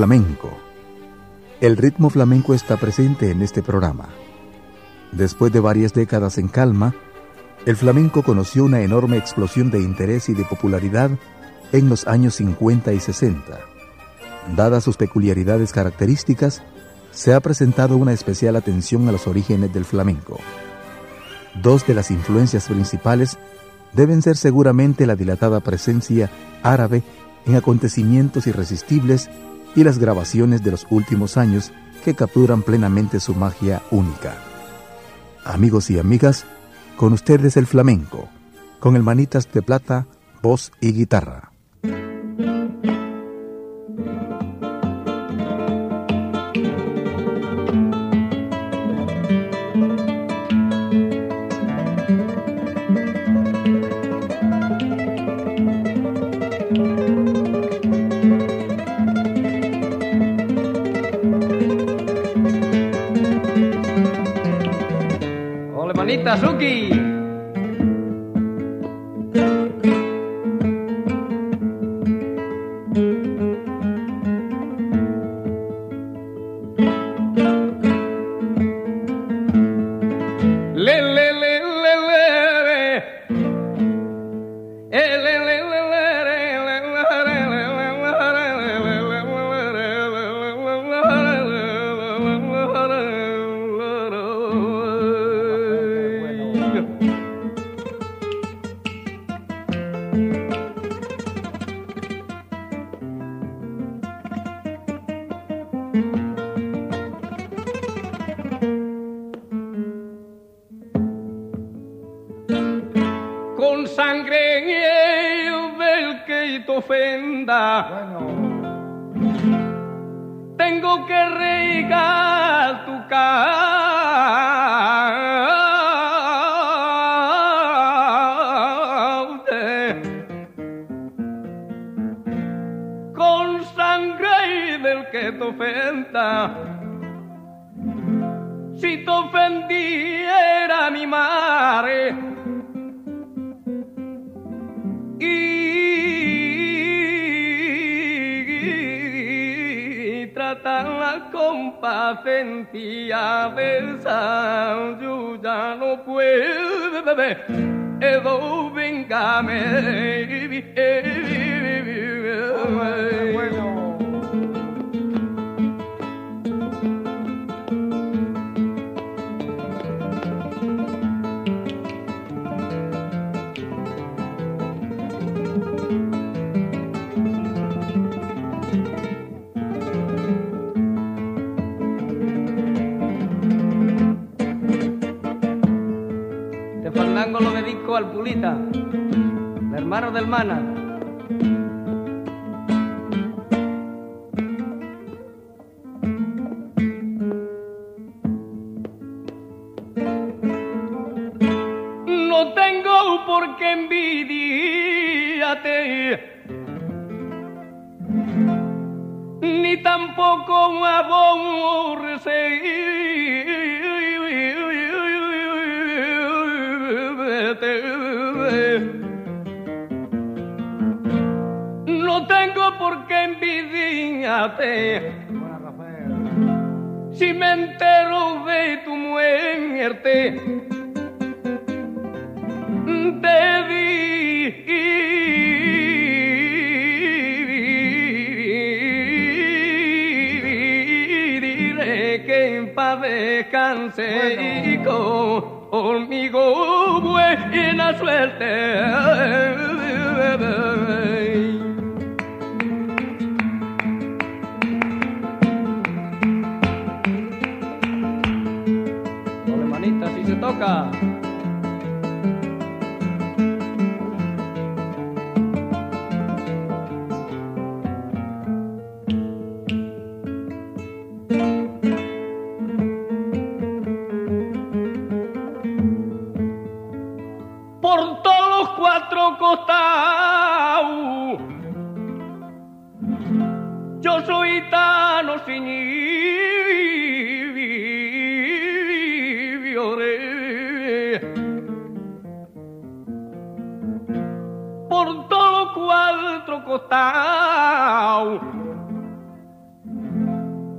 Flamenco. El ritmo flamenco está presente en este programa. Después de varias décadas en calma, el flamenco conoció una enorme explosión de interés y de popularidad en los años 50 y 60. Dadas sus peculiaridades características, se ha presentado una especial atención a los orígenes del flamenco. Dos de las influencias principales deben ser seguramente la dilatada presencia árabe en acontecimientos irresistibles y las grabaciones de los últimos años que capturan plenamente su magia única. Amigos y amigas, con ustedes el flamenco, con el manitas de plata, voz y guitarra. eu vou vingar-me. Al Pulita, hermano del Mana. No tengo por qué envidiarte, ni tampoco aborrecer yo porque envidiate. Si me entero de tu muerte, te diré que en paz descanse y buena suerte.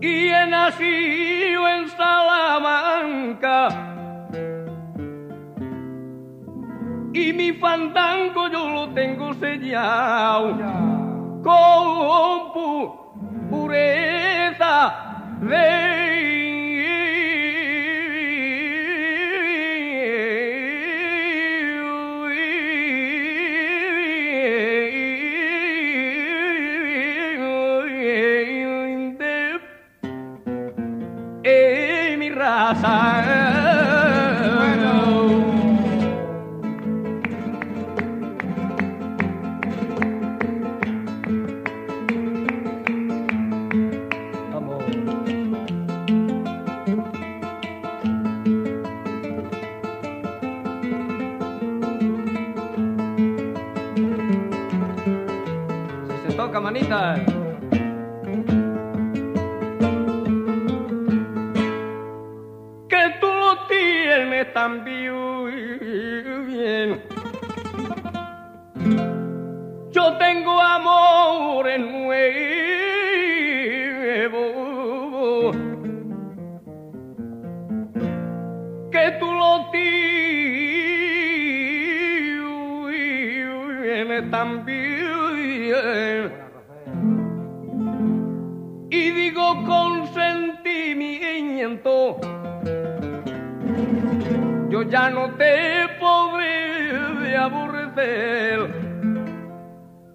Y he nacido en Salamanca. y mi fandango yo lo tengo sellado con pu pureza de, raza. Yo ya no te podré aborrecer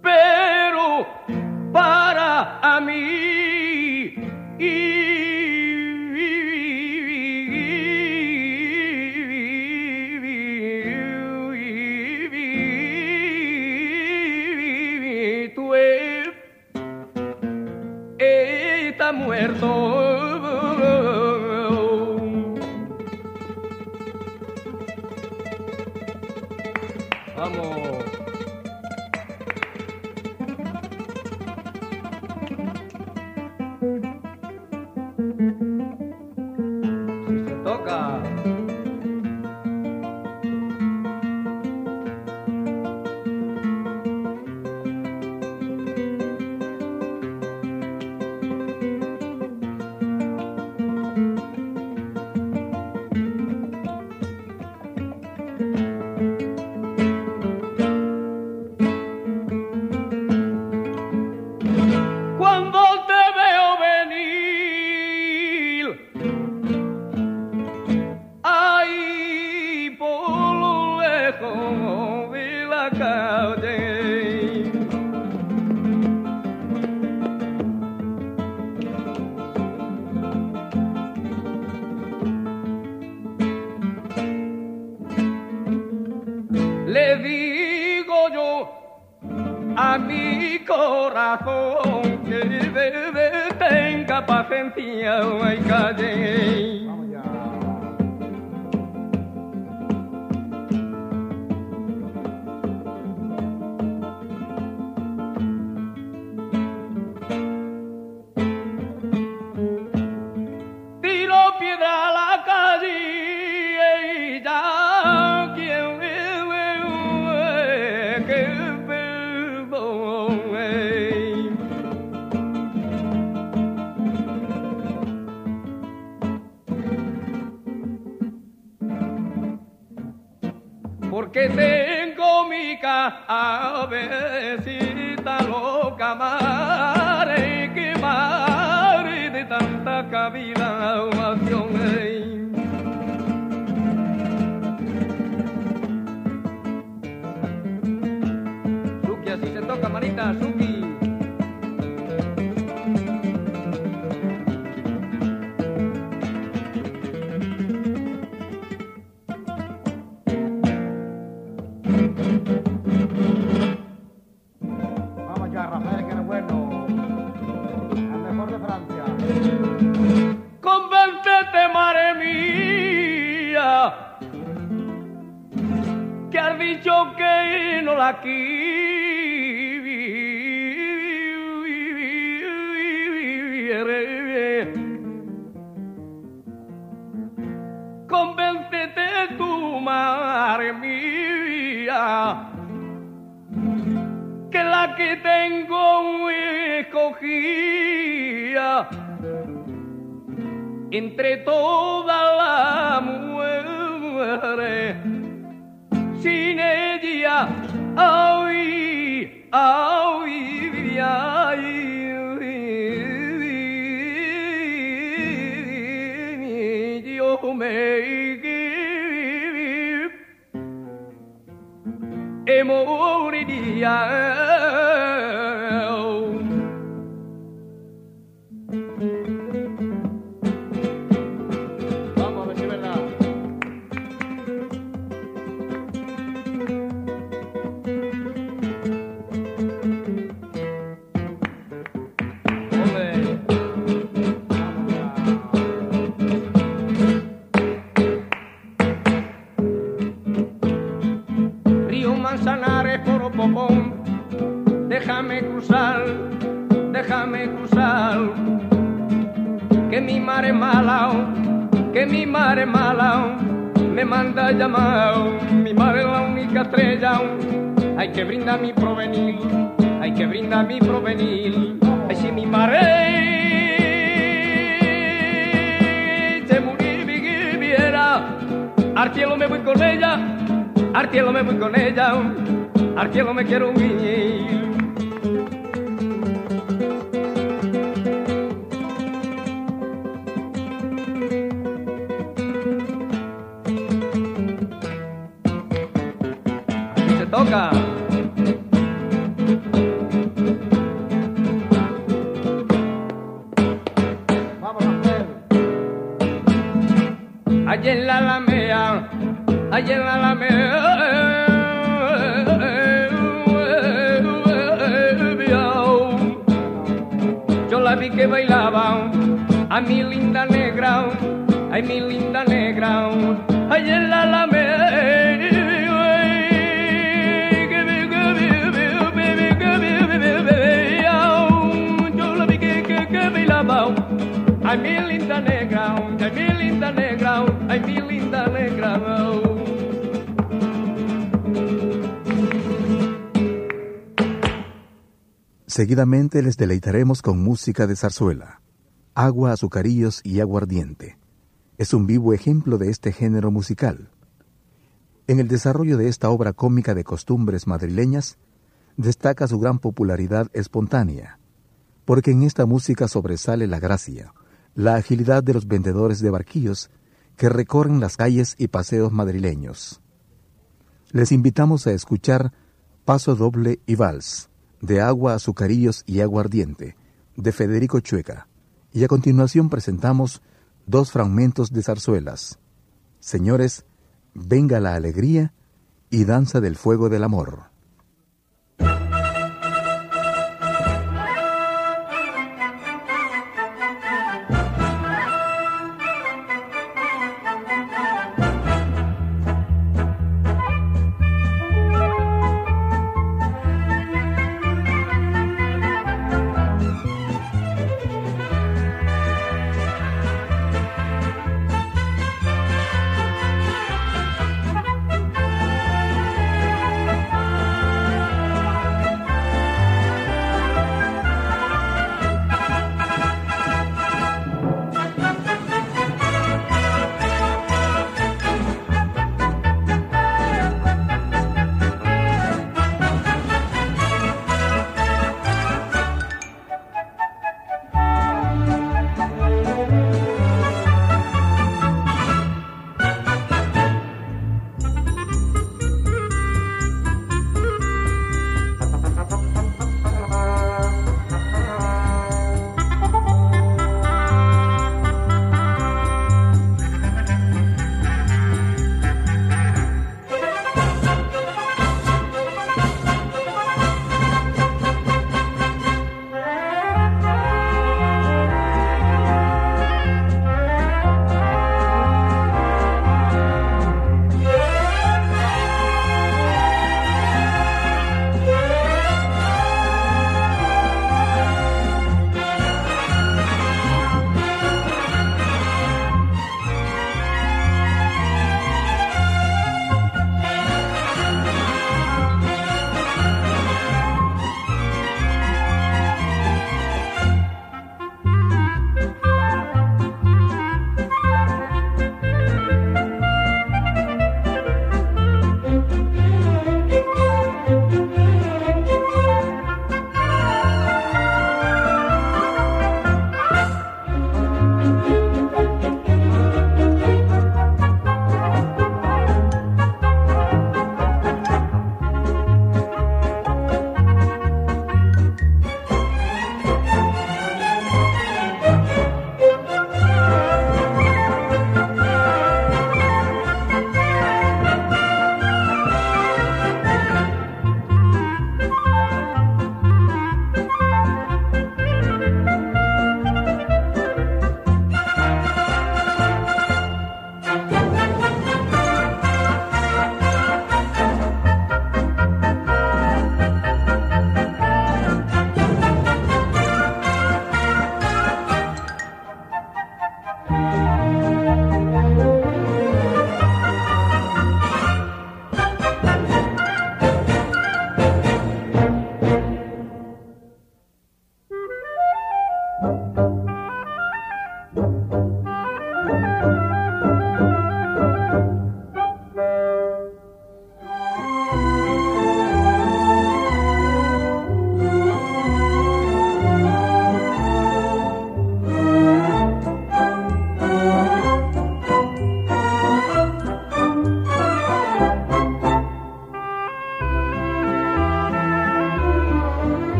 pero para mí la entre todas las mujeres, sin ella brindar mi provenir, hay que brindar mi provenir, ay si mi mar es, se muriera, al cielo me voy con ella, al cielo me voy con ella, al cielo me quiero. Aquí Seguidamente les deleitaremos con música de zarzuela, agua, azucarillos y aguardiente. Es un vivo ejemplo de este género musical. En el desarrollo de esta obra cómica de costumbres madrileñas, destaca su gran popularidad espontánea, porque en esta música sobresale la gracia, la agilidad de los vendedores de barquillos que recorren las calles y paseos madrileños. Les invitamos a escuchar Paso Doble y Vals, de Agua, Azucarillos y Aguardiente, de Federico Chueca, y a continuación presentamos dos fragmentos de zarzuelas. Señores, venga la alegría y danza del fuego del amor.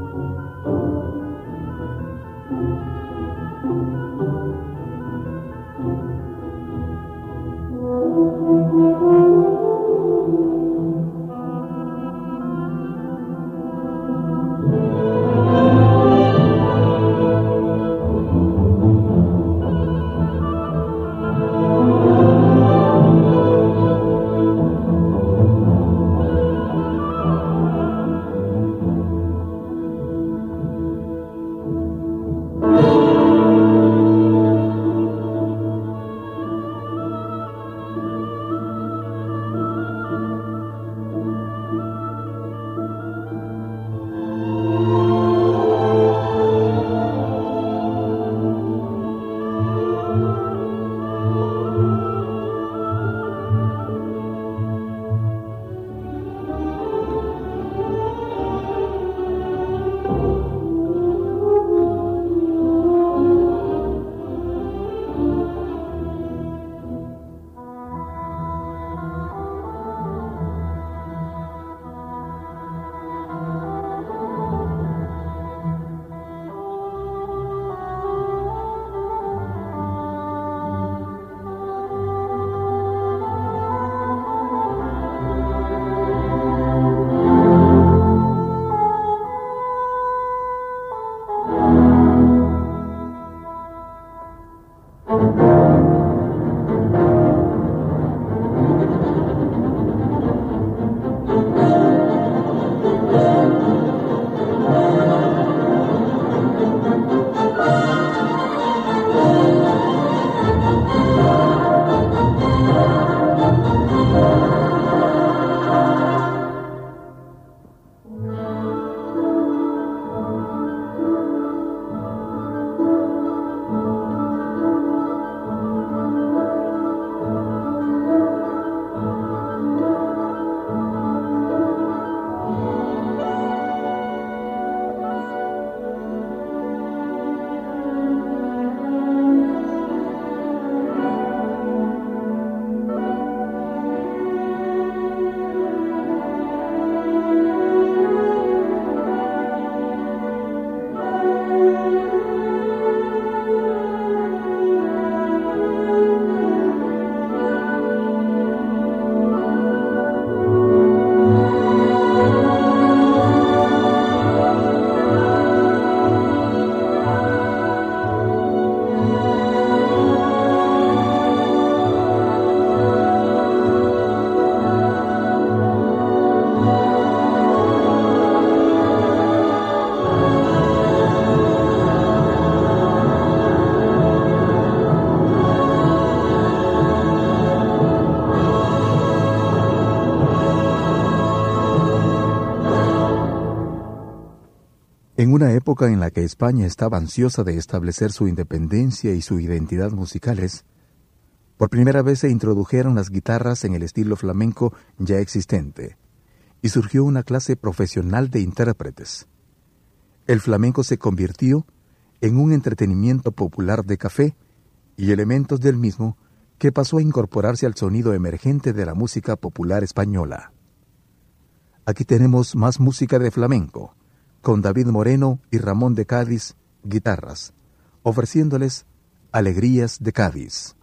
Música una época en la que España estaba ansiosa de establecer su independencia y su identidad musicales, por primera vez se introdujeron las guitarras en el estilo flamenco ya existente, y surgió una clase profesional de intérpretes. El flamenco se convirtió en un entretenimiento popular de café y elementos del mismo que pasó a incorporarse al sonido emergente de la música popular española. Aquí tenemos más música de flamenco, con David Moreno y Ramón de Cádiz, guitarras, ofreciéndoles Alegrías de Cádiz.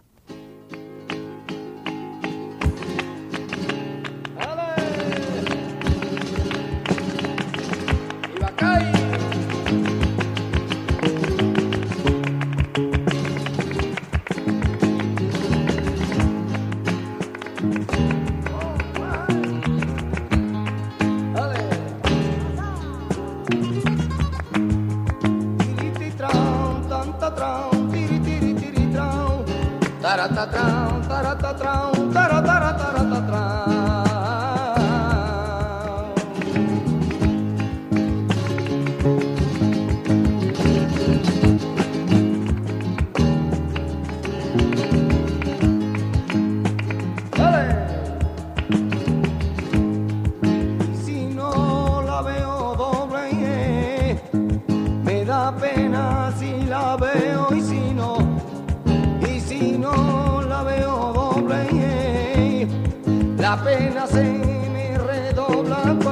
apenas se me redoblan.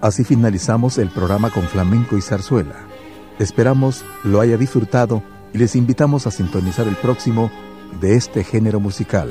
Así finalizamos el programa con flamenco y zarzuela. Esperamos lo haya disfrutado y les invitamos a sintonizar el próximo de este género musical.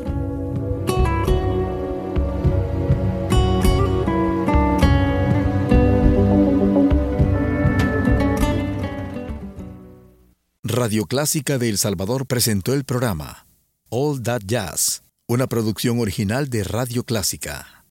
Radio Clásica de El Salvador presentó el programa All That Jazz, una producción original de Radio Clásica.